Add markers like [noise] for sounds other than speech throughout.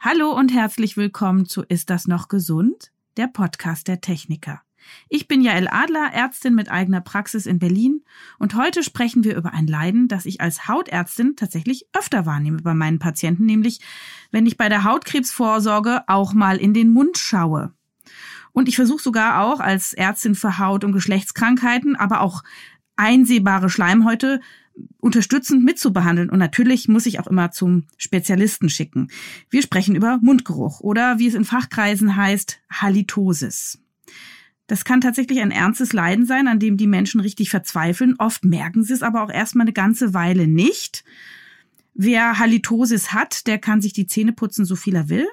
Hallo und herzlich willkommen zu Ist das noch gesund? Der Podcast der Techniker. Ich bin Jael Adler, Ärztin mit eigener Praxis in Berlin und heute sprechen wir über ein Leiden, das ich als Hautärztin tatsächlich öfter wahrnehme bei meinen Patienten, nämlich wenn ich bei der Hautkrebsvorsorge auch mal in den Mund schaue. Und ich versuche sogar auch als Ärztin für Haut- und Geschlechtskrankheiten, aber auch einsehbare Schleimhäute unterstützend mitzubehandeln. Und natürlich muss ich auch immer zum Spezialisten schicken. Wir sprechen über Mundgeruch oder wie es in Fachkreisen heißt, Halitosis. Das kann tatsächlich ein ernstes Leiden sein, an dem die Menschen richtig verzweifeln. Oft merken sie es aber auch erstmal eine ganze Weile nicht. Wer Halitosis hat, der kann sich die Zähne putzen, so viel er will.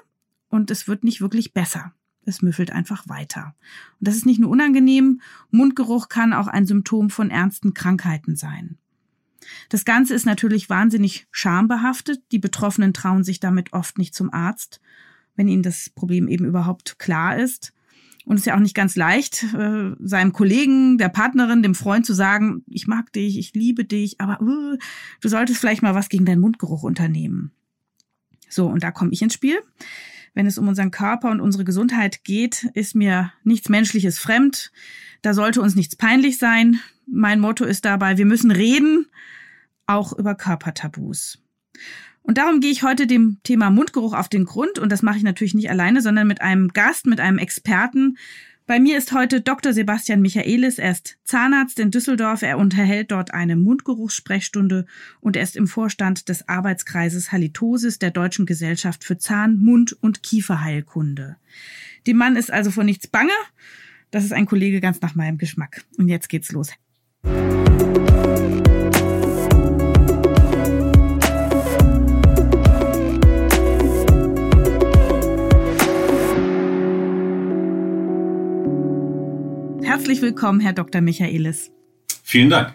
Und es wird nicht wirklich besser. Es müffelt einfach weiter. Und das ist nicht nur unangenehm, Mundgeruch kann auch ein Symptom von ernsten Krankheiten sein. Das Ganze ist natürlich wahnsinnig schambehaftet. Die Betroffenen trauen sich damit oft nicht zum Arzt, wenn ihnen das Problem eben überhaupt klar ist. Und es ist ja auch nicht ganz leicht, äh, seinem Kollegen, der Partnerin, dem Freund zu sagen, ich mag dich, ich liebe dich, aber uh, du solltest vielleicht mal was gegen deinen Mundgeruch unternehmen. So, und da komme ich ins Spiel. Wenn es um unseren Körper und unsere Gesundheit geht, ist mir nichts Menschliches fremd. Da sollte uns nichts peinlich sein. Mein Motto ist dabei, wir müssen reden, auch über Körpertabus. Und darum gehe ich heute dem Thema Mundgeruch auf den Grund und das mache ich natürlich nicht alleine, sondern mit einem Gast, mit einem Experten. Bei mir ist heute Dr. Sebastian Michaelis. Er ist Zahnarzt in Düsseldorf. Er unterhält dort eine Mundgeruchssprechstunde und er ist im Vorstand des Arbeitskreises Halitosis der Deutschen Gesellschaft für Zahn-, Mund- und Kieferheilkunde. Dem Mann ist also vor nichts bange. Das ist ein Kollege ganz nach meinem Geschmack. Und jetzt geht's los. Herzlich willkommen, Herr Dr. Michaelis. Vielen Dank.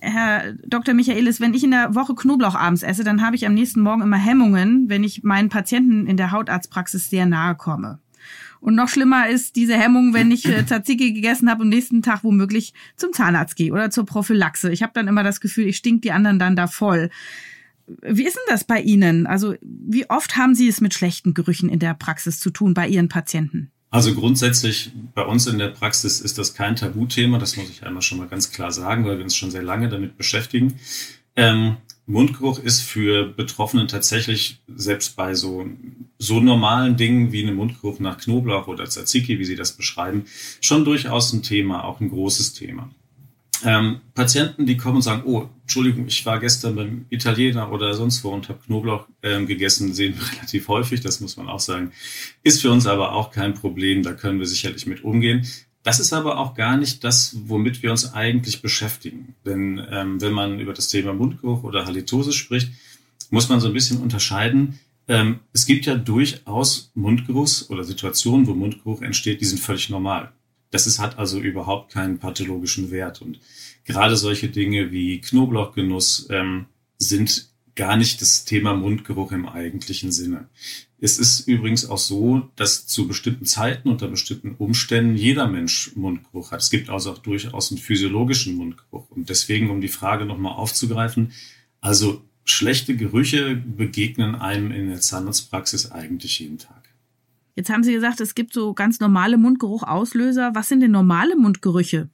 Herr Dr. Michaelis, wenn ich in der Woche Knoblauch abends esse, dann habe ich am nächsten Morgen immer Hemmungen, wenn ich meinen Patienten in der Hautarztpraxis sehr nahe komme. Und noch schlimmer ist diese Hemmung, wenn ich äh, Tzatziki gegessen habe und nächsten Tag womöglich zum Zahnarzt gehe oder zur Prophylaxe. Ich habe dann immer das Gefühl, ich stink die anderen dann da voll. Wie ist denn das bei Ihnen? Also wie oft haben Sie es mit schlechten Gerüchen in der Praxis zu tun bei Ihren Patienten? Also grundsätzlich bei uns in der Praxis ist das kein Tabuthema, das muss ich einmal schon mal ganz klar sagen, weil wir uns schon sehr lange damit beschäftigen. Ähm, Mundgeruch ist für Betroffene tatsächlich selbst bei so, so normalen Dingen wie einem Mundgeruch nach Knoblauch oder Tzatziki, wie Sie das beschreiben, schon durchaus ein Thema, auch ein großes Thema ähm, Patienten, die kommen und sagen, oh, Entschuldigung, ich war gestern beim Italiener oder sonst wo und habe Knoblauch ähm, gegessen, sehen wir [laughs] relativ häufig, das muss man auch sagen. Ist für uns aber auch kein Problem, da können wir sicherlich mit umgehen. Das ist aber auch gar nicht das, womit wir uns eigentlich beschäftigen. Denn ähm, wenn man über das Thema Mundgeruch oder Halitose spricht, muss man so ein bisschen unterscheiden. Ähm, es gibt ja durchaus Mundgeruchs oder Situationen, wo Mundgeruch entsteht, die sind völlig normal. Das ist, hat also überhaupt keinen pathologischen Wert. Und gerade solche Dinge wie Knoblauchgenuss ähm, sind gar nicht das Thema Mundgeruch im eigentlichen Sinne. Es ist übrigens auch so, dass zu bestimmten Zeiten unter bestimmten Umständen jeder Mensch Mundgeruch hat. Es gibt also auch durchaus einen physiologischen Mundgeruch. Und deswegen, um die Frage nochmal aufzugreifen, also schlechte Gerüche begegnen einem in der Zahnarztpraxis eigentlich jeden Tag. Jetzt haben Sie gesagt, es gibt so ganz normale Mundgeruchauslöser. Was sind denn normale Mundgerüche?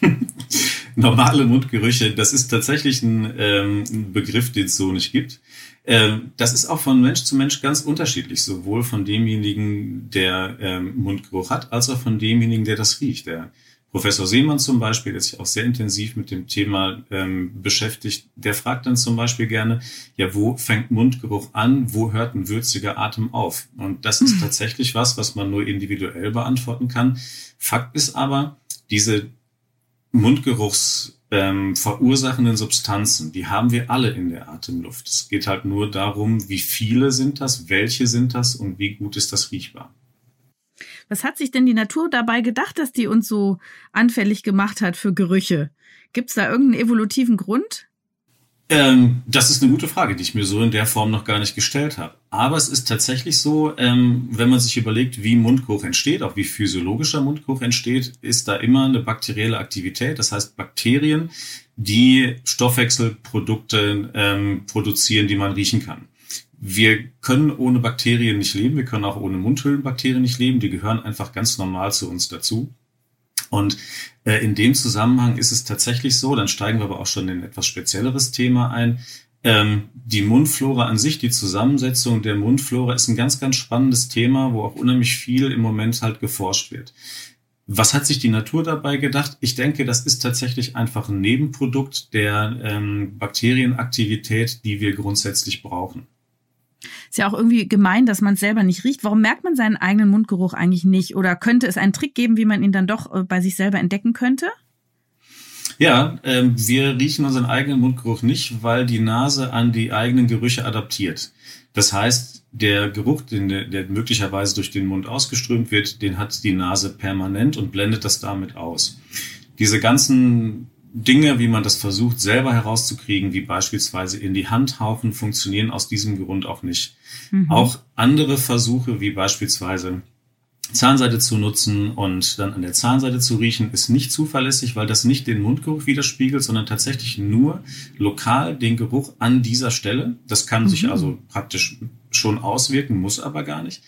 [laughs] normale Mundgerüche, das ist tatsächlich ein, ähm, ein Begriff, den es so nicht gibt. Ähm, das ist auch von Mensch zu Mensch ganz unterschiedlich, sowohl von demjenigen, der ähm, Mundgeruch hat, als auch von demjenigen, der das riecht. Der Professor Seemann zum Beispiel, der sich auch sehr intensiv mit dem Thema ähm, beschäftigt, der fragt dann zum Beispiel gerne, ja, wo fängt Mundgeruch an, wo hört ein würziger Atem auf? Und das ist hm. tatsächlich was, was man nur individuell beantworten kann. Fakt ist aber, diese Mundgeruchs ähm, verursachenden Substanzen, die haben wir alle in der Atemluft. Es geht halt nur darum, wie viele sind das, welche sind das und wie gut ist das riechbar. Was hat sich denn die Natur dabei gedacht, dass die uns so anfällig gemacht hat für Gerüche? Gibt es da irgendeinen evolutiven Grund? Ähm, das ist eine gute Frage, die ich mir so in der Form noch gar nicht gestellt habe. Aber es ist tatsächlich so, ähm, wenn man sich überlegt, wie Mundgeruch entsteht, auch wie physiologischer Mundgeruch entsteht, ist da immer eine bakterielle Aktivität. Das heißt Bakterien, die Stoffwechselprodukte ähm, produzieren, die man riechen kann wir können ohne Bakterien nicht leben, wir können auch ohne Mundhöhlenbakterien nicht leben, die gehören einfach ganz normal zu uns dazu. Und äh, in dem Zusammenhang ist es tatsächlich so, dann steigen wir aber auch schon in ein etwas spezielleres Thema ein. Ähm, die Mundflora an sich, die Zusammensetzung der Mundflora ist ein ganz, ganz spannendes Thema, wo auch unheimlich viel im Moment halt geforscht wird. Was hat sich die Natur dabei gedacht? Ich denke, das ist tatsächlich einfach ein Nebenprodukt der ähm, Bakterienaktivität, die wir grundsätzlich brauchen. Ist ja auch irgendwie gemein, dass man es selber nicht riecht. Warum merkt man seinen eigenen Mundgeruch eigentlich nicht? Oder könnte es einen Trick geben, wie man ihn dann doch äh, bei sich selber entdecken könnte? Ja, ähm, wir riechen unseren eigenen Mundgeruch nicht, weil die Nase an die eigenen Gerüche adaptiert. Das heißt, der Geruch, den, der möglicherweise durch den Mund ausgeströmt wird, den hat die Nase permanent und blendet das damit aus. Diese ganzen Dinge, wie man das versucht, selber herauszukriegen, wie beispielsweise in die Hand hauchen, funktionieren aus diesem Grund auch nicht. Mhm. Auch andere Versuche, wie beispielsweise Zahnseide zu nutzen und dann an der Zahnseide zu riechen, ist nicht zuverlässig, weil das nicht den Mundgeruch widerspiegelt, sondern tatsächlich nur lokal den Geruch an dieser Stelle. Das kann mhm. sich also praktisch schon auswirken, muss aber gar nicht.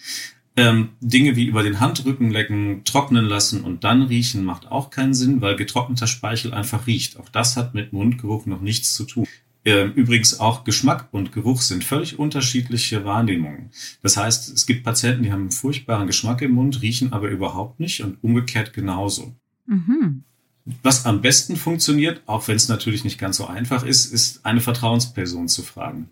Ähm, Dinge wie über den Handrücken lecken, trocknen lassen und dann riechen macht auch keinen Sinn, weil getrockneter Speichel einfach riecht. Auch das hat mit Mundgeruch noch nichts zu tun. Ähm, übrigens auch Geschmack und Geruch sind völlig unterschiedliche Wahrnehmungen. Das heißt, es gibt Patienten, die haben einen furchtbaren Geschmack im Mund, riechen aber überhaupt nicht und umgekehrt genauso. Mhm. Was am besten funktioniert, auch wenn es natürlich nicht ganz so einfach ist, ist eine Vertrauensperson zu fragen.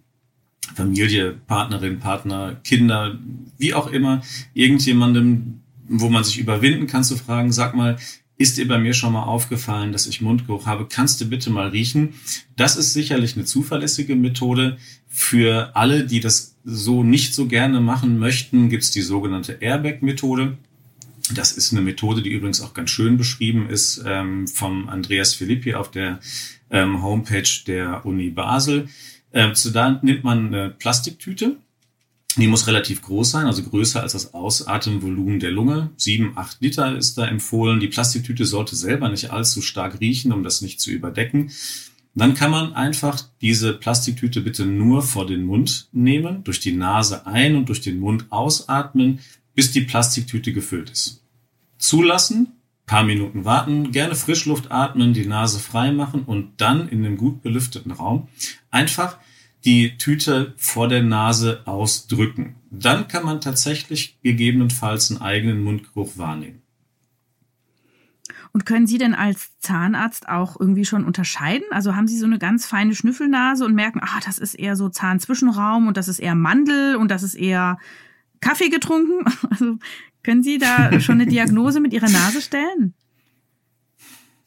Familie, Partnerin, Partner, Kinder, wie auch immer, irgendjemandem, wo man sich überwinden kann zu fragen, sag mal, ist dir bei mir schon mal aufgefallen, dass ich Mundgeruch habe? Kannst du bitte mal riechen? Das ist sicherlich eine zuverlässige Methode. Für alle, die das so nicht so gerne machen möchten, gibt es die sogenannte Airbag-Methode. Das ist eine Methode, die übrigens auch ganz schön beschrieben ist ähm, vom Andreas Filippi auf der ähm, Homepage der Uni Basel. Ähm, zu da nimmt man eine Plastiktüte. Die muss relativ groß sein, also größer als das Ausatemvolumen der Lunge. Sieben, acht Liter ist da empfohlen. Die Plastiktüte sollte selber nicht allzu stark riechen, um das nicht zu überdecken. Dann kann man einfach diese Plastiktüte bitte nur vor den Mund nehmen, durch die Nase ein und durch den Mund ausatmen, bis die Plastiktüte gefüllt ist. Zulassen, paar Minuten warten, gerne Frischluft atmen, die Nase frei machen und dann in einem gut belüfteten Raum einfach die Tüte vor der Nase ausdrücken. Dann kann man tatsächlich gegebenenfalls einen eigenen Mundgeruch wahrnehmen. Und können Sie denn als Zahnarzt auch irgendwie schon unterscheiden? Also haben Sie so eine ganz feine Schnüffelnase und merken, ah, das ist eher so Zahnzwischenraum und das ist eher Mandel und das ist eher Kaffee getrunken? [laughs] Also können Sie da schon eine [laughs] Diagnose mit Ihrer Nase stellen?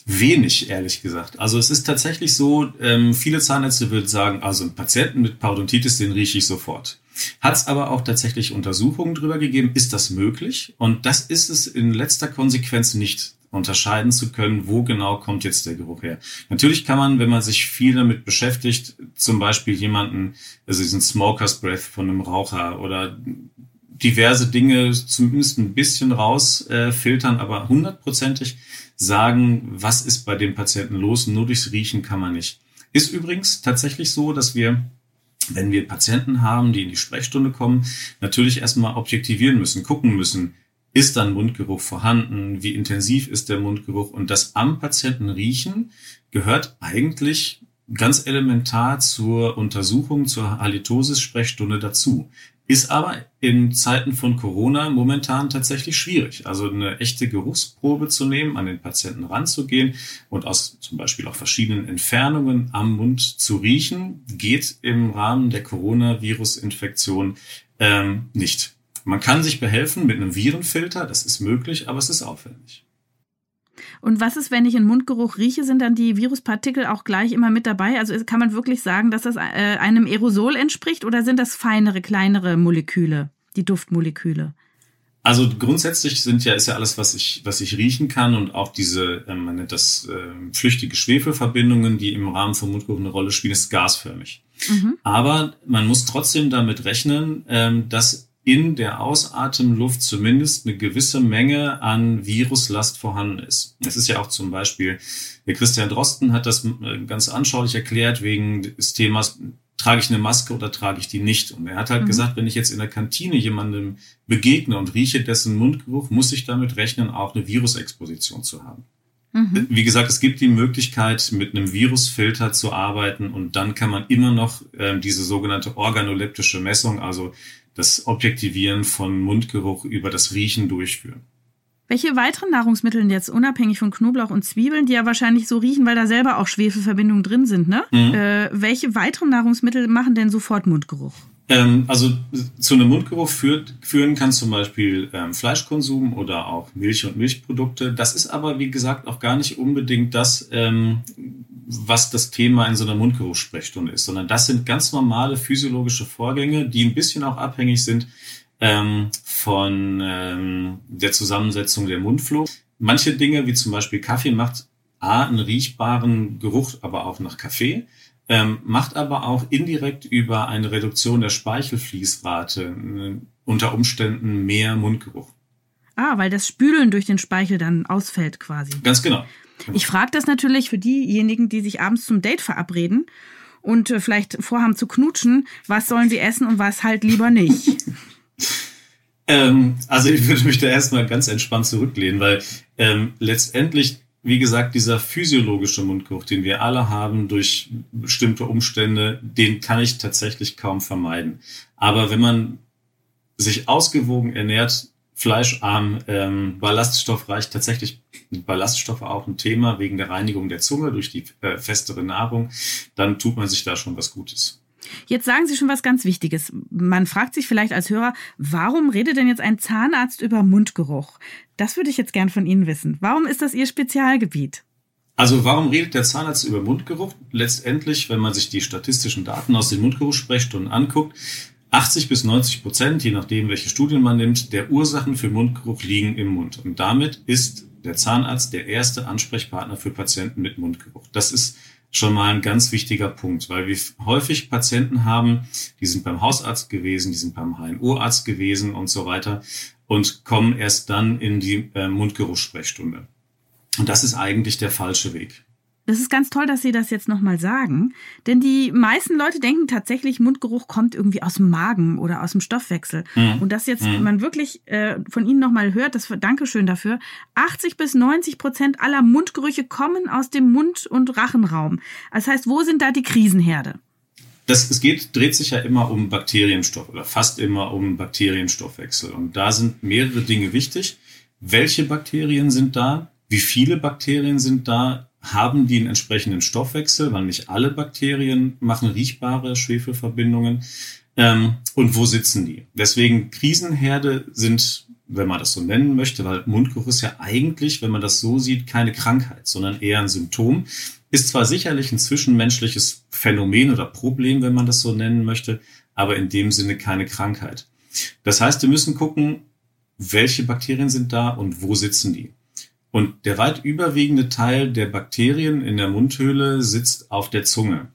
Wenig, ehrlich gesagt. Also es ist tatsächlich so, ähm, viele Zahnärzte würden sagen, also einen Patienten mit Parodontitis, den rieche ich sofort. Hat es aber auch tatsächlich Untersuchungen drüber gegeben, ist das möglich? Und das ist es in letzter Konsequenz nicht unterscheiden zu können, wo genau kommt jetzt der Geruch her. Natürlich kann man, wenn man sich viel damit beschäftigt, zum Beispiel jemanden, also diesen Smoker's Breath von einem Raucher oder diverse Dinge zumindest ein bisschen rausfiltern, äh, aber hundertprozentig sagen, was ist bei dem Patienten los. Nur durchs Riechen kann man nicht. Ist übrigens tatsächlich so, dass wir wenn wir Patienten haben, die in die Sprechstunde kommen, natürlich erstmal objektivieren müssen, gucken müssen, ist dann Mundgeruch vorhanden, wie intensiv ist der Mundgeruch und das am Patienten riechen gehört eigentlich ganz elementar zur Untersuchung, zur Halitosis-Sprechstunde dazu. Ist aber in Zeiten von Corona momentan tatsächlich schwierig. Also eine echte Geruchsprobe zu nehmen, an den Patienten ranzugehen und aus zum Beispiel auch verschiedenen Entfernungen am Mund zu riechen, geht im Rahmen der Coronavirus-Infektion ähm, nicht. Man kann sich behelfen mit einem Virenfilter, das ist möglich, aber es ist aufwendig. Und was ist, wenn ich einen Mundgeruch rieche, sind dann die Viruspartikel auch gleich immer mit dabei? Also kann man wirklich sagen, dass das äh, einem Aerosol entspricht oder sind das feinere, kleinere Moleküle, die Duftmoleküle? Also grundsätzlich sind ja, ist ja alles, was ich, was ich riechen kann und auch diese, ähm, man nennt das äh, flüchtige Schwefelverbindungen, die im Rahmen von Mundgeruch eine Rolle spielen, ist gasförmig. Mhm. Aber man muss trotzdem damit rechnen, ähm, dass in der Ausatemluft zumindest eine gewisse Menge an Viruslast vorhanden ist. Es ist ja auch zum Beispiel, der Christian Drosten hat das äh, ganz anschaulich erklärt wegen des Themas trage ich eine Maske oder trage ich die nicht? Und er hat halt mhm. gesagt, wenn ich jetzt in der Kantine jemandem begegne und rieche dessen Mundgeruch, muss ich damit rechnen, auch eine Virusexposition zu haben. Mhm. Wie gesagt, es gibt die Möglichkeit, mit einem Virusfilter zu arbeiten und dann kann man immer noch äh, diese sogenannte organoleptische Messung, also das Objektivieren von Mundgeruch über das Riechen durchführen. Welche weiteren Nahrungsmittel jetzt unabhängig von Knoblauch und Zwiebeln, die ja wahrscheinlich so riechen, weil da selber auch Schwefelverbindungen drin sind, ne? Mhm. Äh, welche weiteren Nahrungsmittel machen denn sofort Mundgeruch? Ähm, also zu einem Mundgeruch führt, führen kann zum Beispiel ähm, Fleischkonsum oder auch Milch und Milchprodukte. Das ist aber, wie gesagt, auch gar nicht unbedingt das, ähm, was das Thema in so einer Mundgeruchssprechstunde ist, sondern das sind ganz normale physiologische Vorgänge, die ein bisschen auch abhängig sind ähm, von ähm, der Zusammensetzung der Mundflora. Manche Dinge, wie zum Beispiel Kaffee, macht A, einen riechbaren Geruch, aber auch nach Kaffee, ähm, macht aber auch indirekt über eine Reduktion der Speichelfließrate äh, unter Umständen mehr Mundgeruch. Ah, weil das Spülen durch den Speichel dann ausfällt quasi. Ganz genau. Ich frage das natürlich für diejenigen, die sich abends zum Date verabreden und äh, vielleicht vorhaben zu knutschen, was sollen sie essen und was halt lieber nicht. [laughs] ähm, also ich würde mich da erstmal ganz entspannt zurücklehnen, weil ähm, letztendlich, wie gesagt, dieser physiologische Mundgeruch, den wir alle haben durch bestimmte Umstände, den kann ich tatsächlich kaum vermeiden. Aber wenn man sich ausgewogen ernährt, fleischarm, ähm, ballaststoffreich, tatsächlich Ballaststoffe auch ein Thema wegen der Reinigung der Zunge durch die äh, festere Nahrung, dann tut man sich da schon was Gutes. Jetzt sagen Sie schon was ganz Wichtiges. Man fragt sich vielleicht als Hörer, warum redet denn jetzt ein Zahnarzt über Mundgeruch? Das würde ich jetzt gern von Ihnen wissen. Warum ist das Ihr Spezialgebiet? Also warum redet der Zahnarzt über Mundgeruch? Letztendlich, wenn man sich die statistischen Daten aus den Mundgeruchssprechstunden anguckt, 80 bis 90 Prozent, je nachdem, welche Studien man nimmt, der Ursachen für Mundgeruch liegen im Mund. Und damit ist der Zahnarzt der erste Ansprechpartner für Patienten mit Mundgeruch. Das ist schon mal ein ganz wichtiger Punkt, weil wir häufig Patienten haben, die sind beim Hausarzt gewesen, die sind beim HNO-Arzt gewesen und so weiter und kommen erst dann in die äh, Mundgeruchssprechstunde. Und das ist eigentlich der falsche Weg. Das ist ganz toll, dass Sie das jetzt nochmal sagen. Denn die meisten Leute denken tatsächlich, Mundgeruch kommt irgendwie aus dem Magen oder aus dem Stoffwechsel. Mhm. Und dass jetzt mhm. man wirklich äh, von Ihnen nochmal hört, das Dankeschön dafür. 80 bis 90 Prozent aller Mundgerüche kommen aus dem Mund- und Rachenraum. Das heißt, wo sind da die Krisenherde? Das, es geht, dreht sich ja immer um Bakterienstoff oder fast immer um Bakterienstoffwechsel. Und da sind mehrere Dinge wichtig. Welche Bakterien sind da? Wie viele Bakterien sind da? Haben die einen entsprechenden Stoffwechsel, weil nicht alle Bakterien machen riechbare Schwefelverbindungen. Ähm, und wo sitzen die? Deswegen Krisenherde sind, wenn man das so nennen möchte, weil Mundgeruch ist ja eigentlich, wenn man das so sieht, keine Krankheit, sondern eher ein Symptom. Ist zwar sicherlich ein zwischenmenschliches Phänomen oder Problem, wenn man das so nennen möchte, aber in dem Sinne keine Krankheit. Das heißt, wir müssen gucken, welche Bakterien sind da und wo sitzen die. Und der weit überwiegende Teil der Bakterien in der Mundhöhle sitzt auf der Zunge.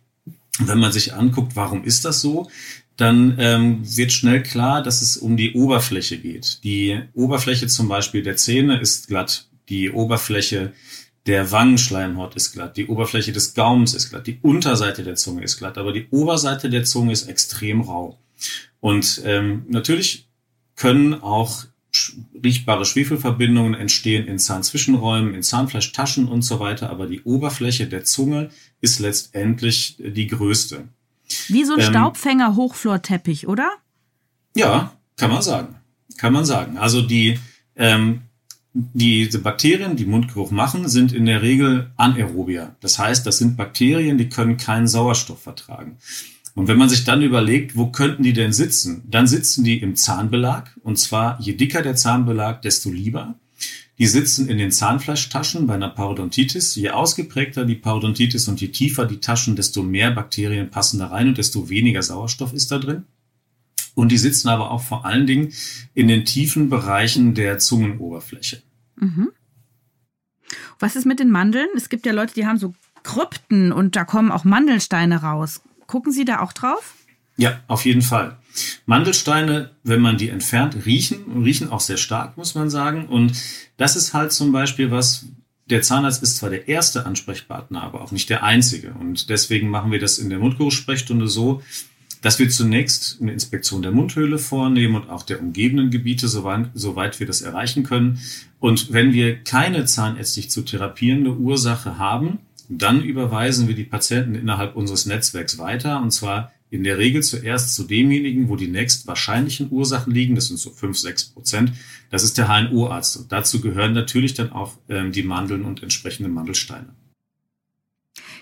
wenn man sich anguckt, warum ist das so, dann ähm, wird schnell klar, dass es um die Oberfläche geht. Die Oberfläche zum Beispiel der Zähne ist glatt, die Oberfläche der Wangenschleimhaut ist glatt, die Oberfläche des Gaumens ist glatt, die Unterseite der Zunge ist glatt, aber die Oberseite der Zunge ist extrem rau. Und ähm, natürlich können auch riechbare Schwefelverbindungen entstehen in Zahnzwischenräumen, in Zahnfleischtaschen und so weiter, aber die Oberfläche der Zunge ist letztendlich die größte. Wie so ein ähm, Staubfänger Hochflorteppich, oder? Ja, kann man sagen. Kann man sagen. Also die ähm, diese Bakterien, die Mundgeruch machen, sind in der Regel Anaerobia. Das heißt, das sind Bakterien, die können keinen Sauerstoff vertragen. Und wenn man sich dann überlegt, wo könnten die denn sitzen, dann sitzen die im Zahnbelag. Und zwar, je dicker der Zahnbelag, desto lieber. Die sitzen in den Zahnfleischtaschen bei einer Parodontitis. Je ausgeprägter die Parodontitis und je tiefer die Taschen, desto mehr Bakterien passen da rein und desto weniger Sauerstoff ist da drin. Und die sitzen aber auch vor allen Dingen in den tiefen Bereichen der Zungenoberfläche. Mhm. Was ist mit den Mandeln? Es gibt ja Leute, die haben so Krypten und da kommen auch Mandelsteine raus. Gucken Sie da auch drauf? Ja, auf jeden Fall. Mandelsteine, wenn man die entfernt, riechen riechen auch sehr stark, muss man sagen. Und das ist halt zum Beispiel was, der Zahnarzt ist zwar der erste Ansprechpartner, aber auch nicht der einzige. Und deswegen machen wir das in der Mundgeruchssprechstunde so, dass wir zunächst eine Inspektion der Mundhöhle vornehmen und auch der umgebenden Gebiete, soweit wir das erreichen können. Und wenn wir keine zahnärztlich zu therapierende Ursache haben, dann überweisen wir die Patienten innerhalb unseres Netzwerks weiter und zwar in der Regel zuerst zu demjenigen, wo die nächst wahrscheinlichen Ursachen liegen. Das sind so fünf, sechs Prozent. Das ist der HNO-Arzt. Und dazu gehören natürlich dann auch ähm, die Mandeln und entsprechende Mandelsteine.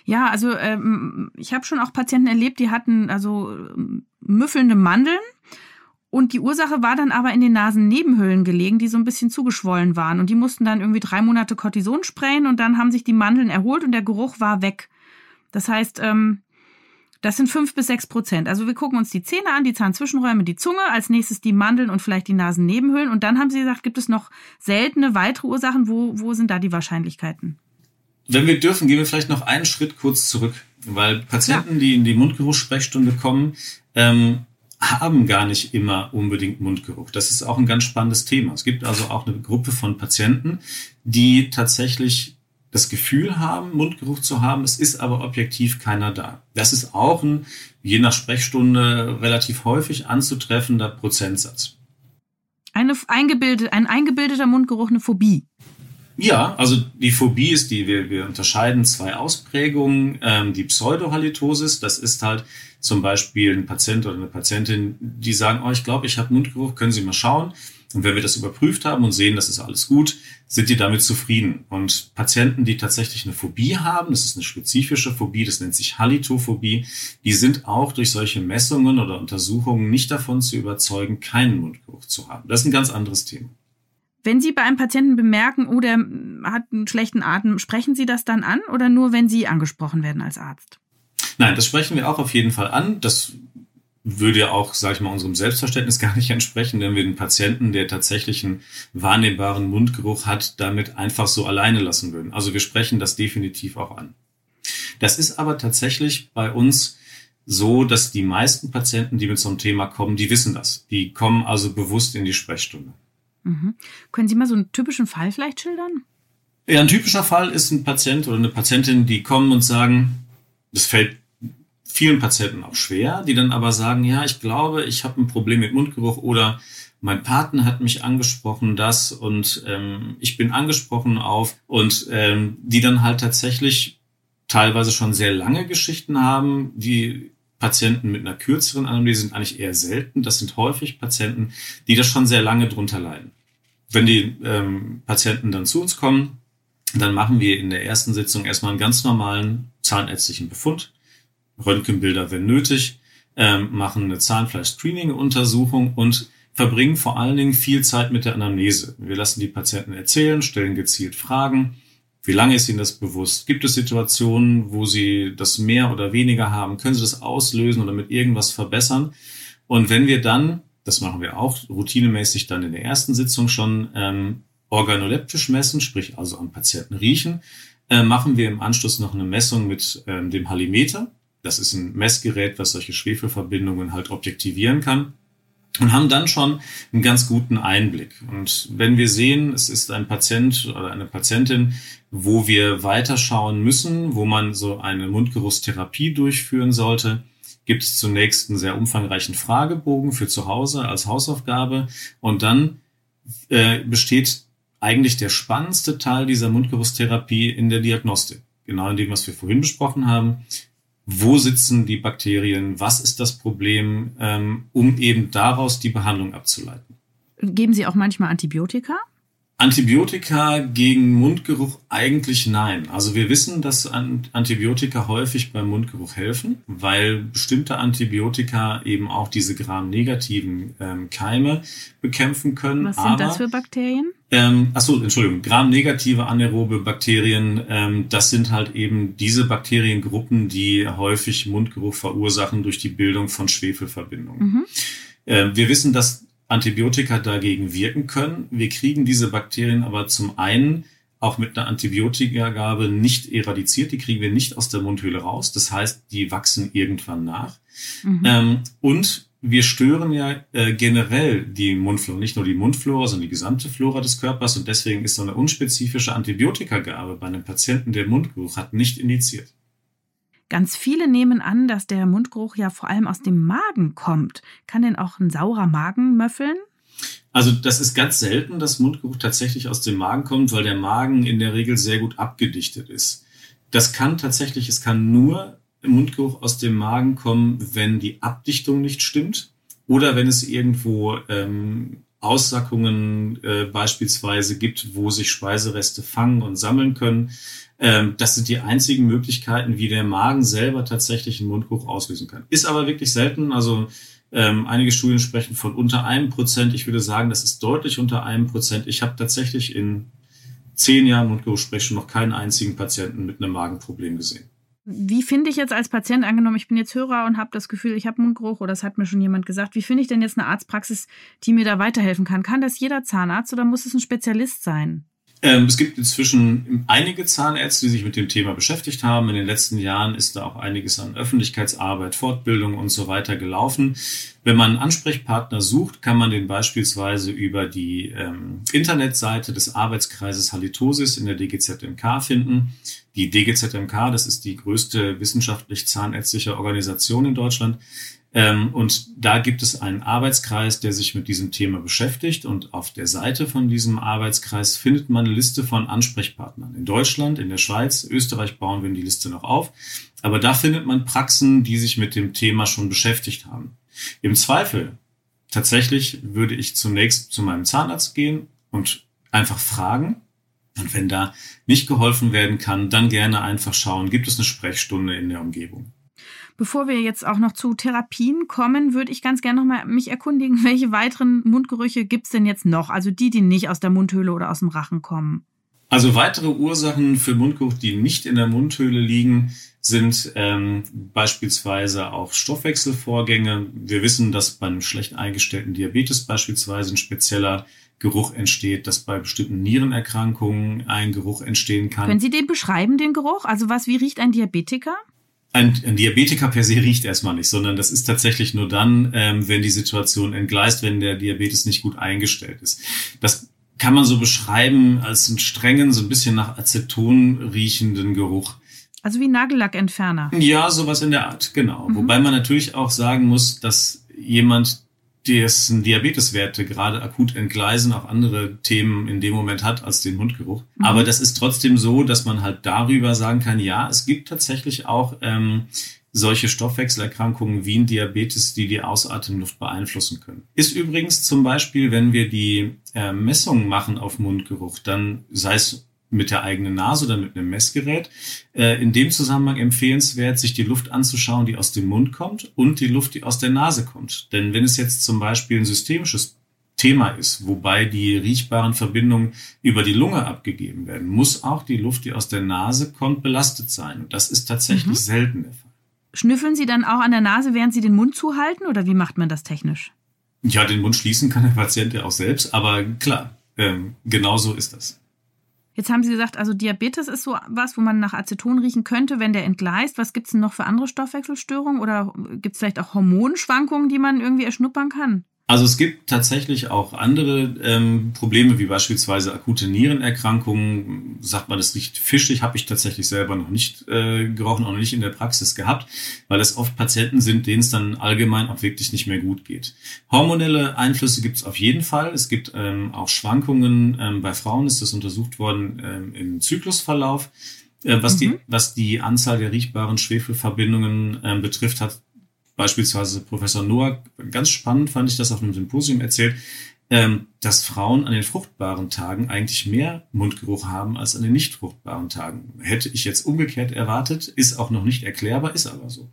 Ja, also ähm, ich habe schon auch Patienten erlebt, die hatten also müffelnde Mandeln. Und die Ursache war dann aber in den Nasennebenhöhlen gelegen, die so ein bisschen zugeschwollen waren. Und die mussten dann irgendwie drei Monate Cortison sprayen und dann haben sich die Mandeln erholt und der Geruch war weg. Das heißt, ähm, das sind fünf bis sechs Prozent. Also wir gucken uns die Zähne an, die Zahnzwischenräume, die Zunge, als nächstes die Mandeln und vielleicht die Nasennebenhöhlen. Und dann haben Sie gesagt, gibt es noch seltene weitere Ursachen? Wo, wo sind da die Wahrscheinlichkeiten? Wenn wir dürfen, gehen wir vielleicht noch einen Schritt kurz zurück, weil Patienten, ja. die in die Mundgeruchssprechstunde kommen, ähm, haben gar nicht immer unbedingt Mundgeruch. Das ist auch ein ganz spannendes Thema. Es gibt also auch eine Gruppe von Patienten, die tatsächlich das Gefühl haben, Mundgeruch zu haben, es ist aber objektiv keiner da. Das ist auch ein, je nach Sprechstunde, relativ häufig anzutreffender Prozentsatz. Eine eingebildete, ein eingebildeter Mundgeruch, eine Phobie. Ja, also die Phobie ist die, wir, wir unterscheiden zwei Ausprägungen. Ähm, die Pseudohalitosis, das ist halt zum Beispiel ein Patient oder eine Patientin, die sagen, oh, ich glaube, ich habe Mundgeruch, können Sie mal schauen. Und wenn wir das überprüft haben und sehen, das ist alles gut, sind die damit zufrieden. Und Patienten, die tatsächlich eine Phobie haben, das ist eine spezifische Phobie, das nennt sich Halitophobie, die sind auch durch solche Messungen oder Untersuchungen nicht davon zu überzeugen, keinen Mundgeruch zu haben. Das ist ein ganz anderes Thema. Wenn Sie bei einem Patienten bemerken, oh, der hat einen schlechten Atem, sprechen Sie das dann an oder nur, wenn Sie angesprochen werden als Arzt? Nein, das sprechen wir auch auf jeden Fall an. Das würde ja auch, sage ich mal, unserem Selbstverständnis [laughs] gar nicht entsprechen, wenn wir den Patienten, der tatsächlich einen wahrnehmbaren Mundgeruch hat, damit einfach so alleine lassen würden. Also wir sprechen das definitiv auch an. Das ist aber tatsächlich bei uns so, dass die meisten Patienten, die mit so einem Thema kommen, die wissen das. Die kommen also bewusst in die Sprechstunde. Mhm. Können Sie mal so einen typischen Fall vielleicht schildern? Ja, ein typischer Fall ist ein Patient oder eine Patientin, die kommen und sagen, das fällt vielen Patienten auch schwer, die dann aber sagen, ja, ich glaube, ich habe ein Problem mit Mundgeruch oder mein Partner hat mich angesprochen, das und ähm, ich bin angesprochen auf und ähm, die dann halt tatsächlich teilweise schon sehr lange Geschichten haben, die Patienten mit einer kürzeren Anamnese sind eigentlich eher selten. Das sind häufig Patienten, die das schon sehr lange drunter leiden. Wenn die ähm, Patienten dann zu uns kommen, dann machen wir in der ersten Sitzung erstmal einen ganz normalen zahnärztlichen Befund Röntgenbilder, wenn nötig, ähm, machen eine Zahnfleisch-Screening-Untersuchung und verbringen vor allen Dingen viel Zeit mit der Anamnese. Wir lassen die Patienten erzählen, stellen gezielt Fragen. Wie lange ist Ihnen das bewusst? Gibt es Situationen, wo Sie das mehr oder weniger haben? Können Sie das auslösen oder mit irgendwas verbessern? Und wenn wir dann, das machen wir auch routinemäßig dann in der ersten Sitzung schon, ähm, organoleptisch messen, sprich also am Patienten riechen, äh, machen wir im Anschluss noch eine Messung mit ähm, dem Halimeter. Das ist ein Messgerät, was solche Schwefelverbindungen halt objektivieren kann und haben dann schon einen ganz guten Einblick. Und wenn wir sehen, es ist ein Patient oder eine Patientin, wo wir weiterschauen müssen, wo man so eine Mundgeruchstherapie durchführen sollte, gibt es zunächst einen sehr umfangreichen Fragebogen für zu Hause als Hausaufgabe und dann äh, besteht eigentlich der spannendste Teil dieser Mundgeruchstherapie in der Diagnostik. Genau in dem, was wir vorhin besprochen haben wo sitzen die Bakterien, was ist das Problem, ähm, um eben daraus die Behandlung abzuleiten. Geben Sie auch manchmal Antibiotika? Antibiotika gegen Mundgeruch eigentlich nein. Also wir wissen, dass Antibiotika häufig beim Mundgeruch helfen, weil bestimmte Antibiotika eben auch diese gramnegativen ähm, Keime bekämpfen können. Was sind Aber, das für Bakterien? Ähm, achso, Entschuldigung, gramnegative anaerobe Bakterien, ähm, das sind halt eben diese Bakteriengruppen, die häufig Mundgeruch verursachen durch die Bildung von Schwefelverbindungen. Mhm. Äh, wir wissen, dass Antibiotika dagegen wirken können. Wir kriegen diese Bakterien aber zum einen auch mit einer Antibiotikagabe nicht eradiziert, die kriegen wir nicht aus der Mundhöhle raus. Das heißt, die wachsen irgendwann nach. Mhm. Ähm, und wir stören ja äh, generell die Mundflora, nicht nur die Mundflora, sondern die gesamte Flora des Körpers und deswegen ist so eine unspezifische Antibiotikagabe bei einem Patienten, der Mundgeruch hat, nicht indiziert. Ganz viele nehmen an, dass der Mundgeruch ja vor allem aus dem Magen kommt. Kann denn auch ein saurer Magen möffeln? Also das ist ganz selten, dass Mundgeruch tatsächlich aus dem Magen kommt, weil der Magen in der Regel sehr gut abgedichtet ist. Das kann tatsächlich, es kann nur Mundgeruch aus dem Magen kommen, wenn die Abdichtung nicht stimmt oder wenn es irgendwo ähm, Aussackungen äh, beispielsweise gibt, wo sich Speisereste fangen und sammeln können. Ähm, das sind die einzigen Möglichkeiten, wie der Magen selber tatsächlich einen Mundgeruch auslösen kann. Ist aber wirklich selten. Also ähm, einige Studien sprechen von unter einem Prozent. Ich würde sagen, das ist deutlich unter einem Prozent. Ich habe tatsächlich in zehn Jahren Mundgeruchssprechung noch keinen einzigen Patienten mit einem Magenproblem gesehen. Wie finde ich jetzt als Patient, angenommen, ich bin jetzt Hörer und habe das Gefühl, ich habe Mundgeruch oder das hat mir schon jemand gesagt, wie finde ich denn jetzt eine Arztpraxis, die mir da weiterhelfen kann? Kann das jeder Zahnarzt oder muss es ein Spezialist sein? Ähm, es gibt inzwischen einige Zahnärzte, die sich mit dem Thema beschäftigt haben. In den letzten Jahren ist da auch einiges an Öffentlichkeitsarbeit, Fortbildung und so weiter gelaufen. Wenn man einen Ansprechpartner sucht, kann man den beispielsweise über die ähm, Internetseite des Arbeitskreises Halitosis in der DGZMK finden. Die DGZMK, das ist die größte wissenschaftlich zahnärztliche Organisation in Deutschland, und da gibt es einen Arbeitskreis, der sich mit diesem Thema beschäftigt. Und auf der Seite von diesem Arbeitskreis findet man eine Liste von Ansprechpartnern. In Deutschland, in der Schweiz, Österreich bauen wir die Liste noch auf. Aber da findet man Praxen, die sich mit dem Thema schon beschäftigt haben. Im Zweifel, tatsächlich würde ich zunächst zu meinem Zahnarzt gehen und einfach fragen. Und wenn da nicht geholfen werden kann, dann gerne einfach schauen, gibt es eine Sprechstunde in der Umgebung. Bevor wir jetzt auch noch zu Therapien kommen, würde ich ganz gerne noch mal mich erkundigen, [laughs] welche weiteren Mundgerüche gibt es denn jetzt noch? Also die, die nicht aus der Mundhöhle oder aus dem Rachen kommen. Also weitere Ursachen für Mundgeruch, die nicht in der Mundhöhle liegen, sind ähm, beispielsweise auch Stoffwechselvorgänge. Wir wissen, dass bei einem schlecht eingestellten Diabetes beispielsweise ein spezieller Geruch entsteht, dass bei bestimmten Nierenerkrankungen ein Geruch entstehen kann. Können Sie den beschreiben, den Geruch? Also was, wie riecht ein Diabetiker? Ein, ein Diabetiker per se riecht erstmal nicht, sondern das ist tatsächlich nur dann, ähm, wenn die Situation entgleist, wenn der Diabetes nicht gut eingestellt ist. Das kann man so beschreiben als einen strengen, so ein bisschen nach Aceton riechenden Geruch. Also wie Nagellackentferner. Ja, sowas in der Art, genau. Mhm. Wobei man natürlich auch sagen muss, dass jemand, dessen Diabeteswerte gerade akut entgleisen, auch andere Themen in dem Moment hat als den Mundgeruch. Mhm. Aber das ist trotzdem so, dass man halt darüber sagen kann, ja, es gibt tatsächlich auch ähm, solche Stoffwechselerkrankungen wie ein Diabetes, die die Ausatemluft beeinflussen können. Ist übrigens zum Beispiel, wenn wir die äh, Messungen machen auf Mundgeruch, dann sei es mit der eigenen Nase oder mit einem Messgerät. Äh, in dem Zusammenhang empfehlenswert, sich die Luft anzuschauen, die aus dem Mund kommt und die Luft, die aus der Nase kommt. Denn wenn es jetzt zum Beispiel ein systemisches Thema ist, wobei die riechbaren Verbindungen über die Lunge abgegeben werden, muss auch die Luft, die aus der Nase kommt, belastet sein. Und das ist tatsächlich mhm. selten der Fall. Schnüffeln Sie dann auch an der Nase, während Sie den Mund zuhalten oder wie macht man das technisch? Ja, den Mund schließen kann der Patient ja auch selbst, aber klar, ähm, genau so ist das. Jetzt haben Sie gesagt, also Diabetes ist so was, wo man nach Aceton riechen könnte, wenn der entgleist. Was gibt es denn noch für andere Stoffwechselstörungen oder gibt es vielleicht auch Hormonschwankungen, die man irgendwie erschnuppern kann? Also es gibt tatsächlich auch andere ähm, Probleme, wie beispielsweise akute Nierenerkrankungen. Sagt man, das riecht fischig, habe ich tatsächlich selber noch nicht äh, gerochen, auch noch nicht in der Praxis gehabt, weil es oft Patienten sind, denen es dann allgemein auch wirklich nicht mehr gut geht. Hormonelle Einflüsse gibt es auf jeden Fall. Es gibt ähm, auch Schwankungen. Ähm, bei Frauen ist das untersucht worden ähm, im Zyklusverlauf. Äh, was, mhm. die, was die Anzahl der riechbaren Schwefelverbindungen ähm, betrifft, hat beispielsweise Professor Noack, ganz spannend fand ich das auf einem Symposium erzählt, ähm, dass Frauen an den fruchtbaren Tagen eigentlich mehr Mundgeruch haben als an den nicht fruchtbaren Tagen. Hätte ich jetzt umgekehrt erwartet, ist auch noch nicht erklärbar, ist aber so.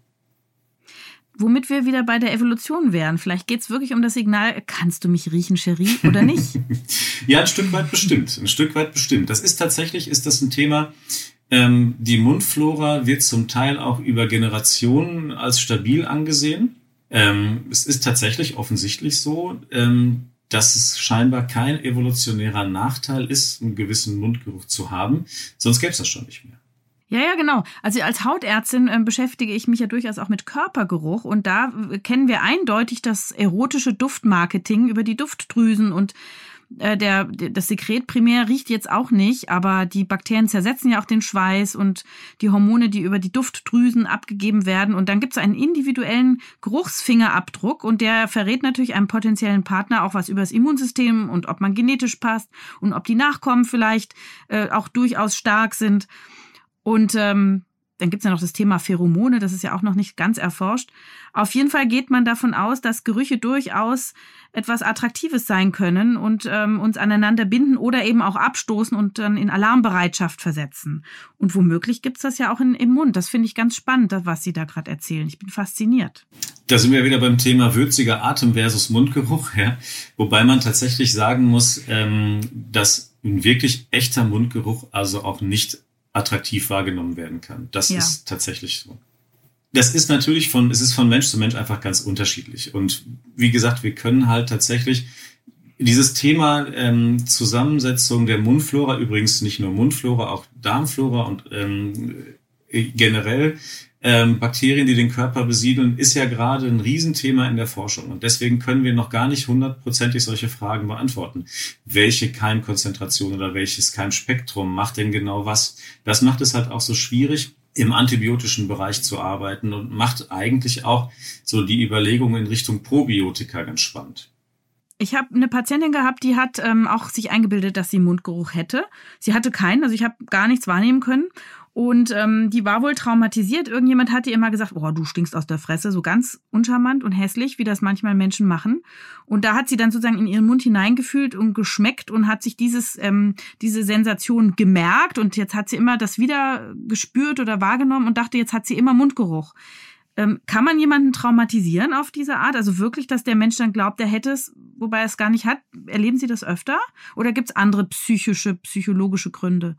Womit wir wieder bei der Evolution wären. Vielleicht geht es wirklich um das Signal, kannst du mich riechen, Cherie, oder nicht? [laughs] ja, ein Stück weit bestimmt. Ein Stück weit bestimmt. Das ist tatsächlich, ist das ein Thema, ähm, die Mundflora wird zum Teil auch über Generationen als stabil angesehen. Ähm, es ist tatsächlich offensichtlich so, ähm, dass es scheinbar kein evolutionärer Nachteil ist, einen gewissen Mundgeruch zu haben. Sonst gäbe es das schon nicht mehr. Ja, ja, genau. Also als Hautärztin äh, beschäftige ich mich ja durchaus auch mit Körpergeruch und da äh, kennen wir eindeutig das erotische Duftmarketing über die Duftdrüsen und äh, der, das Sekret primär riecht jetzt auch nicht, aber die Bakterien zersetzen ja auch den Schweiß und die Hormone, die über die Duftdrüsen abgegeben werden. Und dann gibt es einen individuellen Geruchsfingerabdruck und der verrät natürlich einem potenziellen Partner auch was über das Immunsystem und ob man genetisch passt und ob die Nachkommen vielleicht äh, auch durchaus stark sind. Und ähm, dann gibt's ja noch das Thema Pheromone, das ist ja auch noch nicht ganz erforscht. Auf jeden Fall geht man davon aus, dass Gerüche durchaus etwas Attraktives sein können und ähm, uns aneinander binden oder eben auch abstoßen und dann in Alarmbereitschaft versetzen. Und womöglich gibt's das ja auch in, im Mund. Das finde ich ganz spannend, was Sie da gerade erzählen. Ich bin fasziniert. Da sind wir wieder beim Thema würziger Atem versus Mundgeruch, ja. Wobei man tatsächlich sagen muss, ähm, dass ein wirklich echter Mundgeruch also auch nicht attraktiv wahrgenommen werden kann. Das ja. ist tatsächlich so. Das ist natürlich von, es ist von Mensch zu Mensch einfach ganz unterschiedlich. Und wie gesagt, wir können halt tatsächlich dieses Thema ähm, Zusammensetzung der Mundflora, übrigens nicht nur Mundflora, auch Darmflora und ähm, generell ähm, Bakterien, die den Körper besiedeln, ist ja gerade ein Riesenthema in der Forschung. Und deswegen können wir noch gar nicht hundertprozentig solche Fragen beantworten. Welche Keimkonzentration oder welches Keimspektrum macht denn genau was? Das macht es halt auch so schwierig, im antibiotischen Bereich zu arbeiten und macht eigentlich auch so die Überlegungen in Richtung Probiotika ganz spannend. Ich habe eine Patientin gehabt, die hat ähm, auch sich eingebildet, dass sie Mundgeruch hätte. Sie hatte keinen, also ich habe gar nichts wahrnehmen können. Und ähm, die war wohl traumatisiert. Irgendjemand hat ihr immer gesagt, oh, du stinkst aus der Fresse, so ganz uncharmant und hässlich, wie das manchmal Menschen machen. Und da hat sie dann sozusagen in ihren Mund hineingefühlt und geschmeckt und hat sich dieses, ähm, diese Sensation gemerkt. Und jetzt hat sie immer das wieder gespürt oder wahrgenommen und dachte, jetzt hat sie immer Mundgeruch. Ähm, kann man jemanden traumatisieren auf diese Art? Also wirklich, dass der Mensch dann glaubt, er hätte es, wobei er es gar nicht hat? Erleben Sie das öfter? Oder gibt es andere psychische, psychologische Gründe?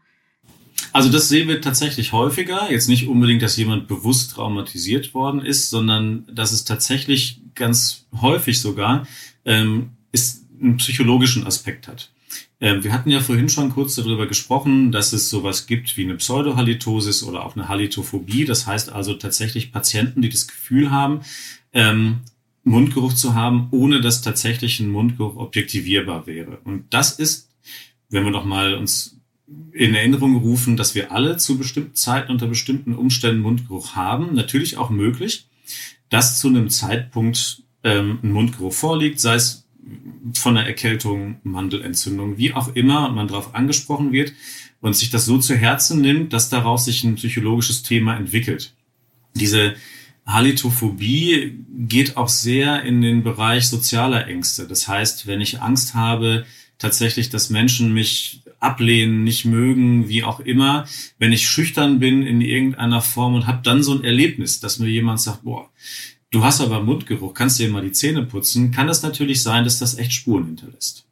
Also das sehen wir tatsächlich häufiger. Jetzt nicht unbedingt, dass jemand bewusst traumatisiert worden ist, sondern dass es tatsächlich ganz häufig sogar ähm, ist, einen psychologischen Aspekt hat. Ähm, wir hatten ja vorhin schon kurz darüber gesprochen, dass es sowas gibt wie eine Pseudohalitosis oder auch eine Halitophobie. Das heißt also tatsächlich Patienten, die das Gefühl haben, ähm, Mundgeruch zu haben, ohne dass tatsächlich ein Mundgeruch objektivierbar wäre. Und das ist, wenn wir noch mal uns in Erinnerung rufen, dass wir alle zu bestimmten Zeiten unter bestimmten Umständen Mundgeruch haben. Natürlich auch möglich, dass zu einem Zeitpunkt ähm, ein Mundgeruch vorliegt, sei es von einer Erkältung, Mandelentzündung, wie auch immer, man darauf angesprochen wird und sich das so zu Herzen nimmt, dass daraus sich ein psychologisches Thema entwickelt. Diese Halitophobie geht auch sehr in den Bereich sozialer Ängste. Das heißt, wenn ich Angst habe, tatsächlich, dass Menschen mich ablehnen, nicht mögen, wie auch immer, wenn ich schüchtern bin in irgendeiner Form und habe dann so ein Erlebnis, dass mir jemand sagt, boah, du hast aber Mundgeruch, kannst dir mal die Zähne putzen, kann das natürlich sein, dass das echt Spuren hinterlässt.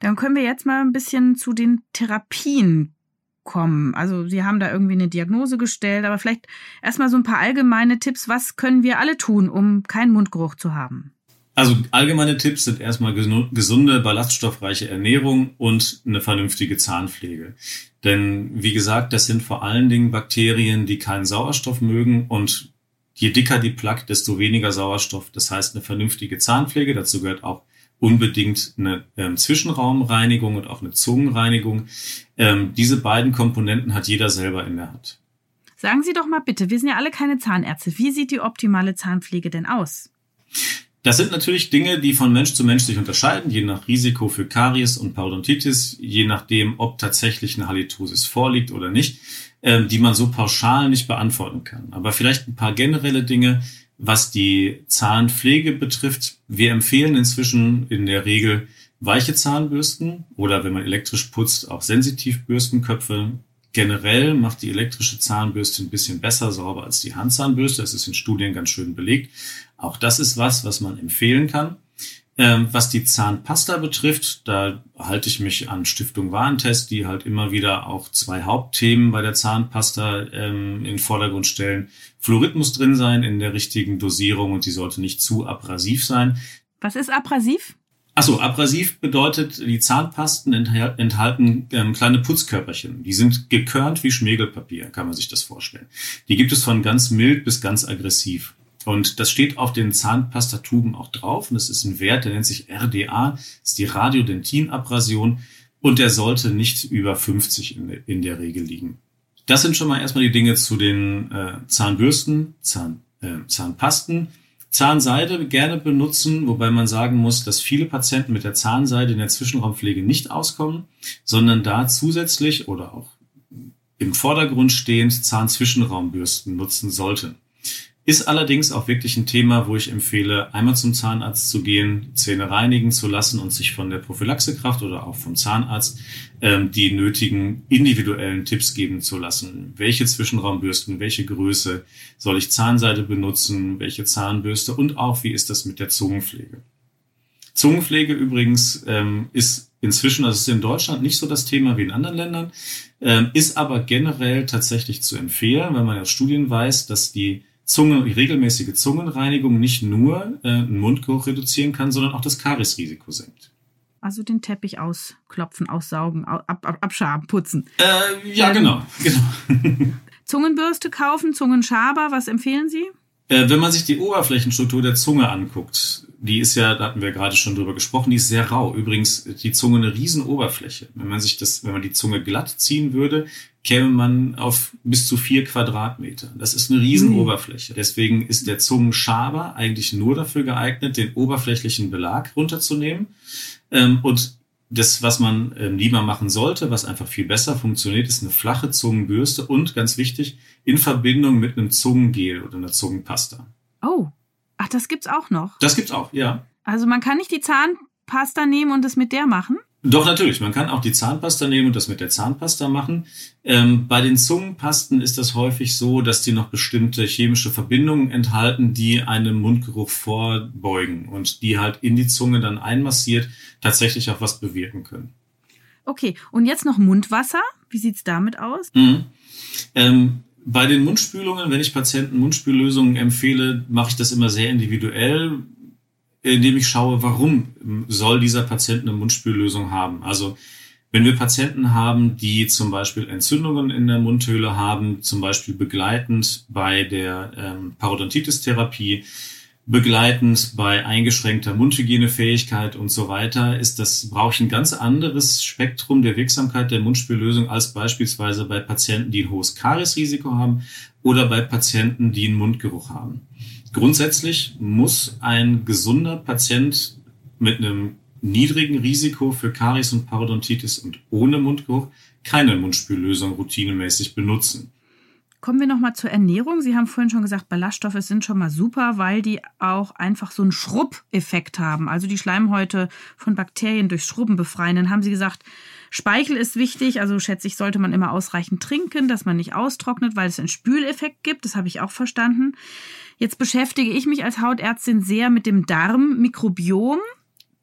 Dann können wir jetzt mal ein bisschen zu den Therapien kommen. Also Sie haben da irgendwie eine Diagnose gestellt, aber vielleicht erstmal so ein paar allgemeine Tipps. Was können wir alle tun, um keinen Mundgeruch zu haben? Also allgemeine Tipps sind erstmal gesunde, ballaststoffreiche Ernährung und eine vernünftige Zahnpflege. Denn wie gesagt, das sind vor allen Dingen Bakterien, die keinen Sauerstoff mögen und je dicker die Plaque, desto weniger Sauerstoff. Das heißt eine vernünftige Zahnpflege. Dazu gehört auch unbedingt eine ähm, Zwischenraumreinigung und auch eine Zungenreinigung. Ähm, diese beiden Komponenten hat jeder selber in der Hand. Sagen Sie doch mal bitte, wir sind ja alle keine Zahnärzte. Wie sieht die optimale Zahnpflege denn aus? Das sind natürlich Dinge, die von Mensch zu Mensch sich unterscheiden, je nach Risiko für Karies und Parodontitis, je nachdem, ob tatsächlich eine Halitosis vorliegt oder nicht, äh, die man so pauschal nicht beantworten kann. Aber vielleicht ein paar generelle Dinge, was die Zahnpflege betrifft. Wir empfehlen inzwischen in der Regel weiche Zahnbürsten oder wenn man elektrisch putzt, auch Sensitivbürstenköpfe. Generell macht die elektrische Zahnbürste ein bisschen besser sauber als die Handzahnbürste. Das ist in Studien ganz schön belegt. Auch das ist was, was man empfehlen kann. Ähm, was die Zahnpasta betrifft, da halte ich mich an Stiftung Warentest, die halt immer wieder auch zwei Hauptthemen bei der Zahnpasta ähm, in den Vordergrund stellen. Fluorid muss drin sein in der richtigen Dosierung und die sollte nicht zu abrasiv sein. Was ist abrasiv? Achso, abrasiv bedeutet, die Zahnpasten enthalten ähm, kleine Putzkörperchen. Die sind gekörnt wie Schmirgelpapier, kann man sich das vorstellen. Die gibt es von ganz mild bis ganz aggressiv. Und das steht auf den Zahnpastatuben auch drauf. Und das ist ein Wert, der nennt sich RDA, das ist die Radiodentinabrasion. Und der sollte nicht über 50 in, in der Regel liegen. Das sind schon mal erstmal die Dinge zu den äh, Zahnbürsten, Zahn, äh, Zahnpasten. Zahnseide gerne benutzen, wobei man sagen muss, dass viele Patienten mit der Zahnseide in der Zwischenraumpflege nicht auskommen, sondern da zusätzlich oder auch im Vordergrund stehend Zahnzwischenraumbürsten nutzen sollten. Ist allerdings auch wirklich ein Thema, wo ich empfehle, einmal zum Zahnarzt zu gehen, Zähne reinigen zu lassen und sich von der Prophylaxekraft oder auch vom Zahnarzt ähm, die nötigen individuellen Tipps geben zu lassen. Welche Zwischenraumbürsten, welche Größe soll ich Zahnseide benutzen, welche Zahnbürste und auch wie ist das mit der Zungenpflege. Zungenpflege übrigens ähm, ist inzwischen, also ist in Deutschland nicht so das Thema wie in anderen Ländern, ähm, ist aber generell tatsächlich zu empfehlen, weil man aus Studien weiß, dass die Zunge, regelmäßige Zungenreinigung nicht nur äh, einen Mundgeruch reduzieren kann, sondern auch das Kariesrisiko senkt. Also den Teppich ausklopfen, aussaugen, ab, ab, abschaben, putzen. Äh, ja, ähm, genau, genau. [laughs] Zungenbürste kaufen, Zungenschaber, was empfehlen Sie? Äh, wenn man sich die Oberflächenstruktur der Zunge anguckt, die ist ja, da hatten wir gerade schon drüber gesprochen, die ist sehr rau. Übrigens, die Zunge eine riesen Oberfläche. Wenn man sich das, wenn man die Zunge glatt ziehen würde, käme man auf bis zu vier Quadratmeter. Das ist eine riesen mhm. Oberfläche. Deswegen ist der Zungenschaber eigentlich nur dafür geeignet, den oberflächlichen Belag runterzunehmen. Ähm, und das, was man ähm, lieber machen sollte, was einfach viel besser funktioniert, ist eine flache Zungenbürste und ganz wichtig, in Verbindung mit einem Zungengel oder einer Zungenpasta. Oh, ach, das gibt's auch noch. Das gibt's auch, ja. Also man kann nicht die Zahnpasta nehmen und es mit der machen? Doch, natürlich. Man kann auch die Zahnpasta nehmen und das mit der Zahnpasta machen. Ähm, bei den Zungenpasten ist das häufig so, dass die noch bestimmte chemische Verbindungen enthalten, die einem Mundgeruch vorbeugen und die halt in die Zunge dann einmassiert tatsächlich auch was bewirken können. Okay, und jetzt noch Mundwasser. Wie sieht's damit aus? Mhm. Ähm, bei den Mundspülungen, wenn ich Patienten Mundspüllösungen empfehle, mache ich das immer sehr individuell indem ich schaue, warum soll dieser Patient eine Mundspüllösung haben. Also wenn wir Patienten haben, die zum Beispiel Entzündungen in der Mundhöhle haben, zum Beispiel begleitend bei der ähm, Parodontitis-Therapie, begleitend bei eingeschränkter Mundhygienefähigkeit und so weiter, ist das, brauche ich ein ganz anderes Spektrum der Wirksamkeit der Mundspüllösung als beispielsweise bei Patienten, die ein hohes Kariesrisiko haben oder bei Patienten, die einen Mundgeruch haben. Grundsätzlich muss ein gesunder Patient mit einem niedrigen Risiko für Karies und Parodontitis und ohne Mundgeruch keine Mundspüllösung routinemäßig benutzen. Kommen wir nochmal zur Ernährung. Sie haben vorhin schon gesagt, Ballaststoffe sind schon mal super, weil die auch einfach so einen Schrubbeffekt haben. Also die Schleimhäute von Bakterien durch Schrubben befreien. Dann haben Sie gesagt, Speichel ist wichtig. Also schätze ich, sollte man immer ausreichend trinken, dass man nicht austrocknet, weil es einen Spüleffekt gibt. Das habe ich auch verstanden. Jetzt beschäftige ich mich als Hautärztin sehr mit dem Darmmikrobiom.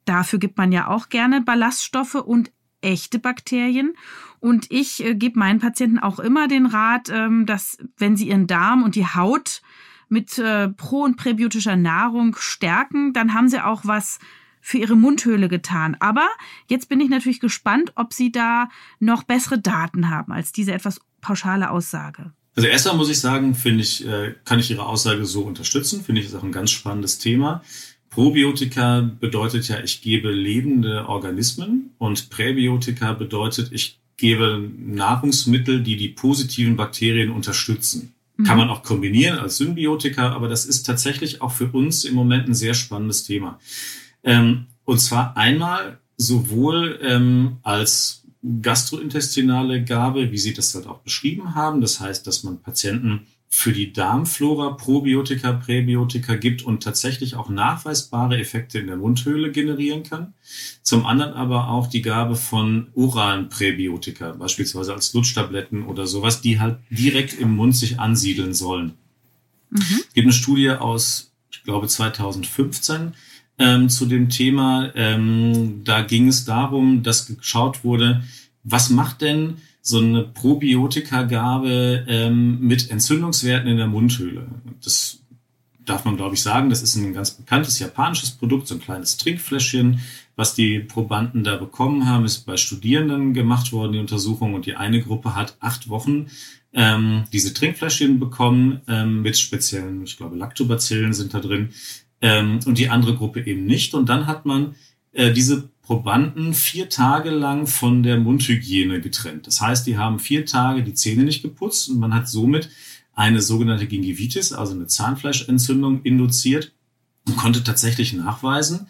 Dafür gibt man ja auch gerne Ballaststoffe und echte Bakterien. Und ich äh, gebe meinen Patienten auch immer den Rat, ähm, dass wenn sie ihren Darm und die Haut mit äh, pro- und präbiotischer Nahrung stärken, dann haben sie auch was für ihre Mundhöhle getan. Aber jetzt bin ich natürlich gespannt, ob Sie da noch bessere Daten haben als diese etwas pauschale Aussage. Also erstmal muss ich sagen, finde ich, äh, kann ich Ihre Aussage so unterstützen. Finde ich, ist auch ein ganz spannendes Thema. Probiotika bedeutet ja, ich gebe lebende Organismen und Präbiotika bedeutet, ich gebe Nahrungsmittel, die die positiven Bakterien unterstützen. Mhm. Kann man auch kombinieren als Symbiotika, aber das ist tatsächlich auch für uns im Moment ein sehr spannendes Thema. Ähm, und zwar einmal sowohl ähm, als gastrointestinale Gabe, wie Sie das halt auch beschrieben haben. Das heißt, dass man Patienten für die Darmflora Probiotika, Präbiotika gibt und tatsächlich auch nachweisbare Effekte in der Mundhöhle generieren kann. Zum anderen aber auch die Gabe von oralen Präbiotika, beispielsweise als Lutschtabletten oder sowas, die halt direkt im Mund sich ansiedeln sollen. Mhm. Es gibt eine Studie aus, ich glaube, 2015, ähm, zu dem Thema. Ähm, da ging es darum, dass geschaut wurde, was macht denn so eine Probiotikagabe ähm, mit Entzündungswerten in der Mundhöhle? Das darf man, glaube ich, sagen. Das ist ein ganz bekanntes japanisches Produkt, so ein kleines Trinkfläschchen. Was die Probanden da bekommen haben, ist bei Studierenden gemacht worden, die Untersuchung. Und die eine Gruppe hat acht Wochen ähm, diese Trinkfläschchen bekommen ähm, mit speziellen, ich glaube, Lactobacillen sind da drin. Ähm, und die andere Gruppe eben nicht. Und dann hat man äh, diese Probanden vier Tage lang von der Mundhygiene getrennt. Das heißt, die haben vier Tage die Zähne nicht geputzt und man hat somit eine sogenannte Gingivitis, also eine Zahnfleischentzündung induziert und konnte tatsächlich nachweisen,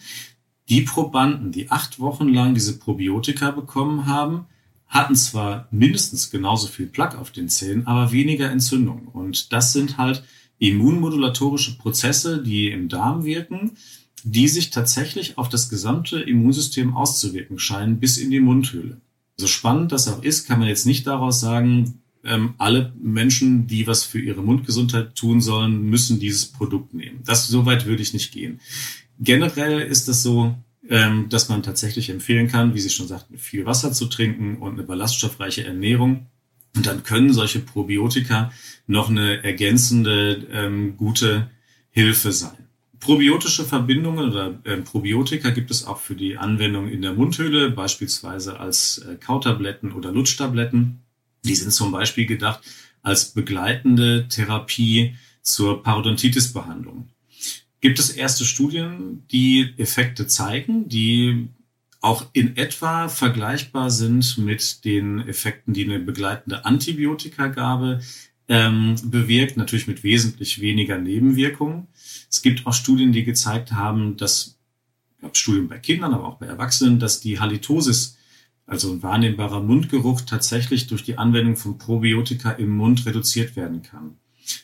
die Probanden, die acht Wochen lang diese Probiotika bekommen haben, hatten zwar mindestens genauso viel Plaque auf den Zähnen, aber weniger Entzündung. Und das sind halt immunmodulatorische Prozesse, die im Darm wirken, die sich tatsächlich auf das gesamte Immunsystem auszuwirken scheinen, bis in die Mundhöhle. So spannend das auch ist, kann man jetzt nicht daraus sagen, ähm, alle Menschen, die was für ihre Mundgesundheit tun sollen, müssen dieses Produkt nehmen. Das so weit würde ich nicht gehen. Generell ist es so, ähm, dass man tatsächlich empfehlen kann, wie Sie schon sagten, viel Wasser zu trinken und eine ballaststoffreiche Ernährung. Und dann können solche Probiotika noch eine ergänzende ähm, gute Hilfe sein. Probiotische Verbindungen oder äh, Probiotika gibt es auch für die Anwendung in der Mundhöhle, beispielsweise als äh, Kautabletten oder Lutschtabletten. Die sind zum Beispiel gedacht als begleitende Therapie zur Parodontitis-Behandlung. Gibt es erste Studien, die Effekte zeigen, die auch in etwa vergleichbar sind mit den Effekten, die eine begleitende Antibiotikagabe ähm, bewirkt, natürlich mit wesentlich weniger Nebenwirkungen. Es gibt auch Studien, die gezeigt haben, dass Studien bei Kindern, aber auch bei Erwachsenen, dass die Halitosis also ein wahrnehmbarer Mundgeruch, tatsächlich durch die Anwendung von Probiotika im Mund reduziert werden kann.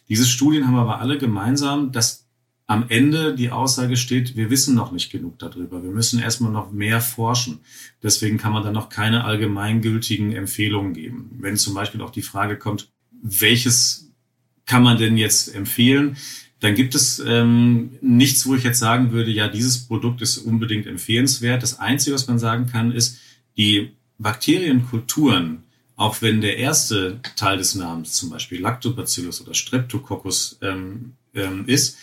Diese Studien haben aber alle gemeinsam, dass am Ende die Aussage steht, wir wissen noch nicht genug darüber. Wir müssen erstmal noch mehr forschen. Deswegen kann man dann noch keine allgemeingültigen Empfehlungen geben. Wenn zum Beispiel auch die Frage kommt, welches kann man denn jetzt empfehlen? Dann gibt es ähm, nichts, wo ich jetzt sagen würde, ja, dieses Produkt ist unbedingt empfehlenswert. Das Einzige, was man sagen kann, ist, die Bakterienkulturen, auch wenn der erste Teil des Namens zum Beispiel Lactobacillus oder Streptococcus ähm, ähm, ist,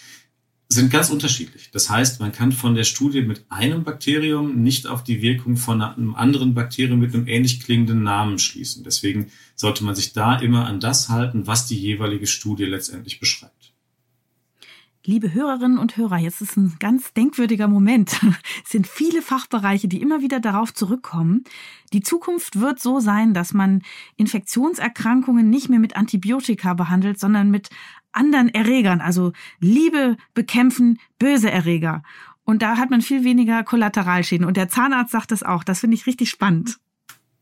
sind ganz unterschiedlich. Das heißt, man kann von der Studie mit einem Bakterium nicht auf die Wirkung von einem anderen Bakterium mit einem ähnlich klingenden Namen schließen. Deswegen sollte man sich da immer an das halten, was die jeweilige Studie letztendlich beschreibt. Liebe Hörerinnen und Hörer, jetzt ist ein ganz denkwürdiger Moment. [laughs] Es sind viele Fachbereiche, die immer wieder darauf zurückkommen. Die Zukunft wird so sein, dass man Infektionserkrankungen nicht mehr mit Antibiotika behandelt, sondern mit anderen Erregern. Also Liebe bekämpfen böse Erreger. Und da hat man viel weniger Kollateralschäden. Und der Zahnarzt sagt das auch. Das finde ich richtig spannend.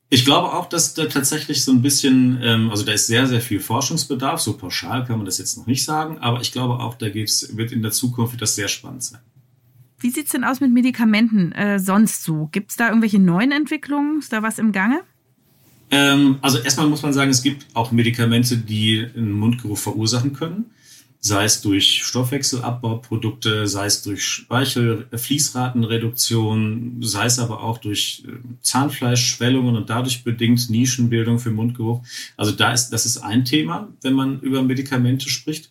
Ich glaube auch, dass da tatsächlich so ein bisschen, ähm, also da ist sehr, sehr viel Forschungsbedarf. So pauschal kann man das jetzt noch nicht sagen, aber ich glaube auch, da geht's, wird in der Zukunft das sehr spannend sein. Wie sieht's denn aus mit Medikamenten äh, sonst so? Gibt's da irgendwelche neuen Entwicklungen? Ist da was im Gange? Ähm, also erstmal muss man sagen, es gibt auch Medikamente, die einen Mundgeruch verursachen können sei es durch Stoffwechselabbauprodukte, sei es durch Speichelfließratenreduktion, sei es aber auch durch äh, Zahnfleischschwellungen und dadurch bedingt Nischenbildung für Mundgeruch. Also da ist, das ist ein Thema, wenn man über Medikamente spricht.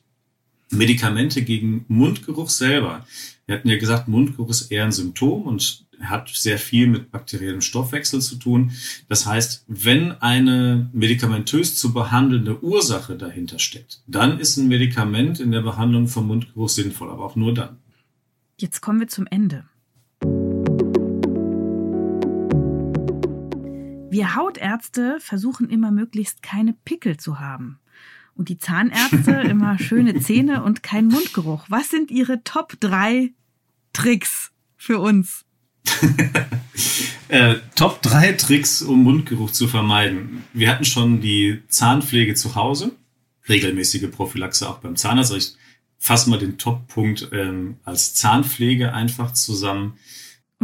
Medikamente gegen Mundgeruch selber. Wir hatten ja gesagt, Mundgeruch ist eher ein Symptom und hat sehr viel mit bakteriellem Stoffwechsel zu tun. Das heißt, wenn eine medikamentös zu behandelnde Ursache dahinter steckt, dann ist ein Medikament in der Behandlung vom Mundgeruch sinnvoll, aber auch nur dann. Jetzt kommen wir zum Ende. Wir Hautärzte versuchen immer möglichst keine Pickel zu haben. Und die Zahnärzte [laughs] immer schöne Zähne und kein Mundgeruch. Was sind Ihre Top 3 Tricks für uns? [laughs] äh, Top 3 Tricks, um Mundgeruch zu vermeiden. Wir hatten schon die Zahnpflege zu Hause, regelmäßige Prophylaxe auch beim Zahnarzt. Also ich fasse mal den Top-Punkt ähm, als Zahnpflege einfach zusammen.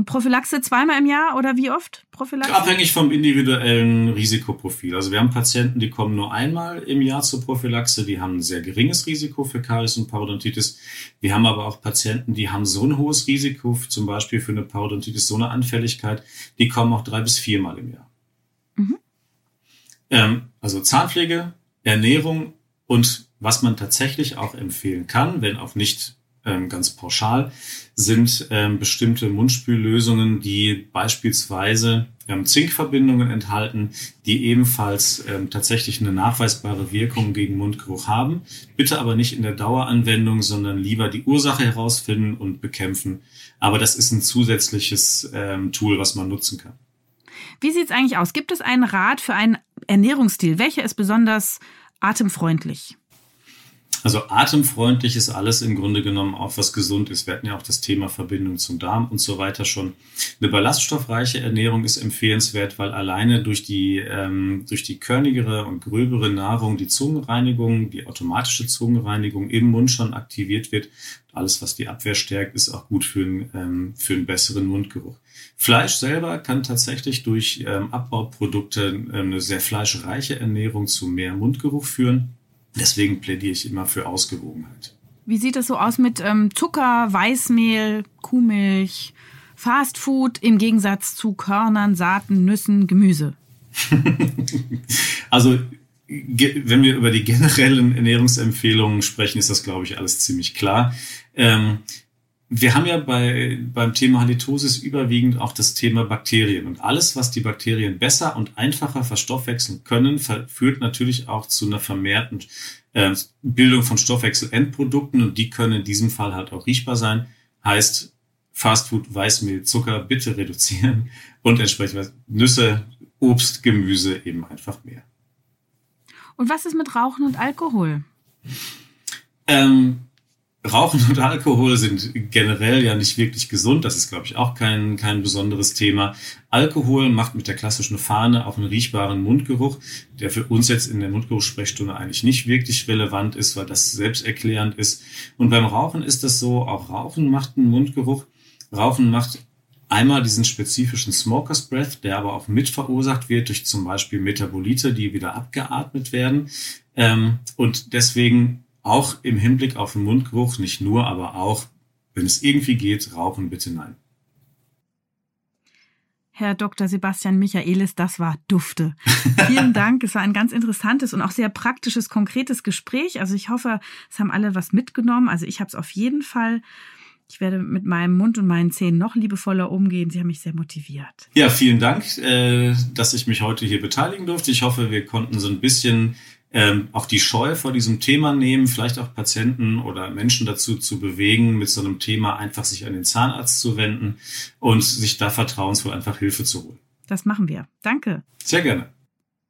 Und Prophylaxe zweimal im Jahr oder wie oft Prophylaxe? Abhängig vom individuellen Risikoprofil. Also wir haben Patienten, die kommen nur einmal im Jahr zur Prophylaxe, die haben ein sehr geringes Risiko für Karies und Parodontitis. Wir haben aber auch Patienten, die haben so ein hohes Risiko, zum Beispiel für eine Parodontitis, so eine Anfälligkeit, die kommen auch drei bis viermal im Jahr. Mhm. Ähm, also Zahnpflege, Ernährung und was man tatsächlich auch empfehlen kann, wenn auch nicht ähm, ganz pauschal, sind ähm, bestimmte Mundspüllösungen, die beispielsweise ähm, Zinkverbindungen enthalten, die ebenfalls ähm, tatsächlich eine nachweisbare Wirkung gegen Mundgeruch haben. Bitte aber nicht in der Daueranwendung, sondern lieber die Ursache herausfinden und bekämpfen. Aber das ist ein zusätzliches ähm, Tool, was man nutzen kann. Wie sieht es eigentlich aus? Gibt es einen Rat für einen Ernährungsstil? Welcher ist besonders atemfreundlich? Also atemfreundlich ist alles im Grunde genommen auch was gesund ist. Wir hatten ja auch das Thema Verbindung zum Darm und so weiter schon. Eine ballaststoffreiche Ernährung ist empfehlenswert, weil alleine durch die, ähm, durch die körnigere und gröbere Nahrung die Zungenreinigung, die automatische Zungenreinigung im Mund schon aktiviert wird. Alles, was die Abwehr stärkt, ist auch gut für, einen, ähm, für einen besseren Mundgeruch. Fleisch selber kann tatsächlich durch ähm, Abbauprodukte ähm, eine sehr fleischreiche Ernährung zu mehr Mundgeruch führen. Deswegen plädiere ich immer für Ausgewogenheit. Wie sieht es so aus mit ähm, Zucker, Weißmehl, Kuhmilch, Fastfood im Gegensatz zu Körnern, Saaten, Nüssen, Gemüse? [laughs] also wenn wir über die generellen Ernährungsempfehlungen sprechen, ist das, glaube ich, alles ziemlich klar. Ähm, wir haben ja bei, beim Thema Halitosis überwiegend auch das Thema Bakterien. Und alles, was die Bakterien besser und einfacher verstoffwechseln können, führt natürlich auch zu einer vermehrten äh, Bildung von Stoffwechselendprodukten. Und die können in diesem Fall halt auch riechbar sein. Heißt, Fastfood, Weißmehl, Zucker bitte reduzieren und entsprechend Nüsse, Obst, Gemüse eben einfach mehr. Und was ist mit Rauchen und Alkohol? Ähm, Rauchen und Alkohol sind generell ja nicht wirklich gesund. Das ist, glaube ich, auch kein, kein besonderes Thema. Alkohol macht mit der klassischen Fahne auch einen riechbaren Mundgeruch, der für uns jetzt in der Mundgeruchssprechstunde eigentlich nicht wirklich relevant ist, weil das selbsterklärend ist. Und beim Rauchen ist das so, auch Rauchen macht einen Mundgeruch. Rauchen macht einmal diesen spezifischen Smoker's Breath, der aber auch mit verursacht wird durch zum Beispiel Metabolite, die wieder abgeatmet werden. Ähm, und deswegen auch im Hinblick auf den Mundgeruch, nicht nur, aber auch, wenn es irgendwie geht, rauchen bitte nein. Herr Dr. Sebastian Michaelis, das war Dufte. Vielen [laughs] Dank. Es war ein ganz interessantes und auch sehr praktisches, konkretes Gespräch. Also ich hoffe, es haben alle was mitgenommen. Also ich habe es auf jeden Fall. Ich werde mit meinem Mund und meinen Zähnen noch liebevoller umgehen. Sie haben mich sehr motiviert. Ja, vielen Dank, äh, dass ich mich heute hier beteiligen durfte. Ich hoffe, wir konnten so ein bisschen ähm, auch die Scheu vor diesem Thema nehmen, vielleicht auch Patienten oder Menschen dazu zu bewegen, mit so einem Thema einfach sich an den Zahnarzt zu wenden und sich da vertrauensvoll einfach Hilfe zu holen. Das machen wir. Danke. Sehr gerne.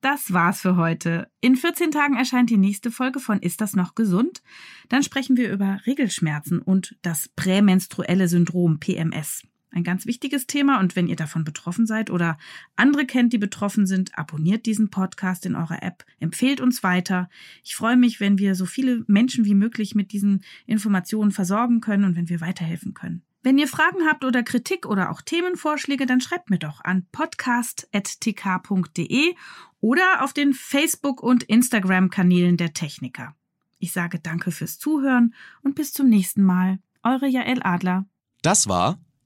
Das war's für heute. In 14 Tagen erscheint die nächste Folge von Ist das noch gesund? Dann sprechen wir über Regelschmerzen und das prämenstruelle Syndrom PMS. Ein ganz wichtiges Thema und wenn ihr davon betroffen seid oder andere kennt, die betroffen sind, abonniert diesen Podcast in eurer App, empfehlt uns weiter. Ich freue mich, wenn wir so viele Menschen wie möglich mit diesen Informationen versorgen können und wenn wir weiterhelfen können. Wenn ihr Fragen habt oder Kritik oder auch Themenvorschläge, dann schreibt mir doch an podcast.tk.de oder auf den Facebook- und Instagram-Kanälen der Techniker. Ich sage danke fürs Zuhören und bis zum nächsten Mal. Eure Jael Adler. Das war